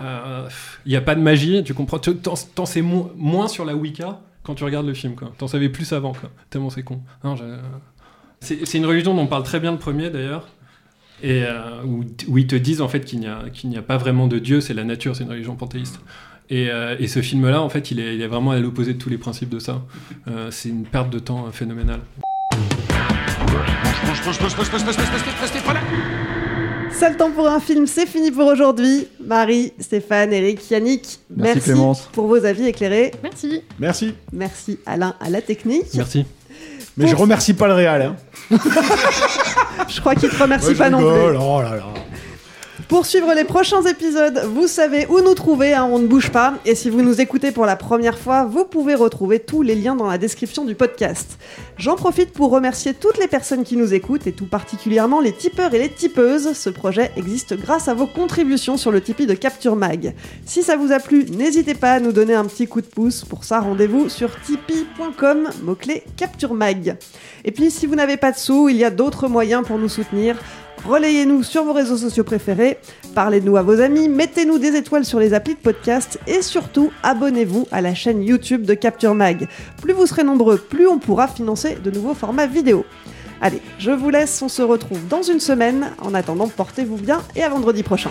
S1: Il n'y a pas de magie, tu comprends. T'en sais mo- moins sur la Wicca quand tu regardes le film. T'en savais plus avant. Tellement c'est con. C'est une religion dont on parle très bien le premier d'ailleurs. Et où, ils te disent en fait n'y qu'il n'y a pas vraiment de Dieu, c'est la nature, c'est une religion panthéiste. Et, euh, et ce film-là, en fait, il est, il est vraiment à l'opposé de tous les principes de ça. Euh, c'est une perte de temps euh, phénoménale.
S3: C'est le temps pour un film, c'est fini pour aujourd'hui. Marie, Stéphane, Eric, Yannick,
S2: Merci,
S3: pour vos avis éclairés.
S8: Merci.
S9: Merci.
S3: Merci Alain à la technique.
S1: Merci.
S9: Mais je remercie pas le Réal. Hein.
S3: Je crois qu'il te remercie pas non plus.
S9: Oh là là.
S3: Pour suivre les prochains épisodes, vous savez où nous trouver, hein, on ne bouge pas. Et si vous nous écoutez pour la première fois, vous pouvez retrouver tous les liens dans la description du podcast. J'en profite pour remercier toutes les personnes qui nous écoutent et tout particulièrement les tipeurs et les tipeuses. Ce projet existe grâce à vos contributions sur le Tipeee de Capture Mag. Si ça vous a plu, n'hésitez pas à nous donner un petit coup de pouce. Pour ça, rendez-vous sur tipeee.com, mot-clé Capture Mag. Et puis, si vous n'avez pas de sous, il y a d'autres moyens pour nous soutenir. Relayez-nous sur vos réseaux sociaux préférés, parlez-nous à vos amis, mettez-nous des étoiles sur les applis de podcast et surtout abonnez-vous à la chaîne YouTube de Capture Mag. Plus vous serez nombreux, plus on pourra financer de nouveaux formats vidéo. Allez, je vous laisse, on se retrouve dans une semaine. En attendant, portez-vous bien et à vendredi prochain.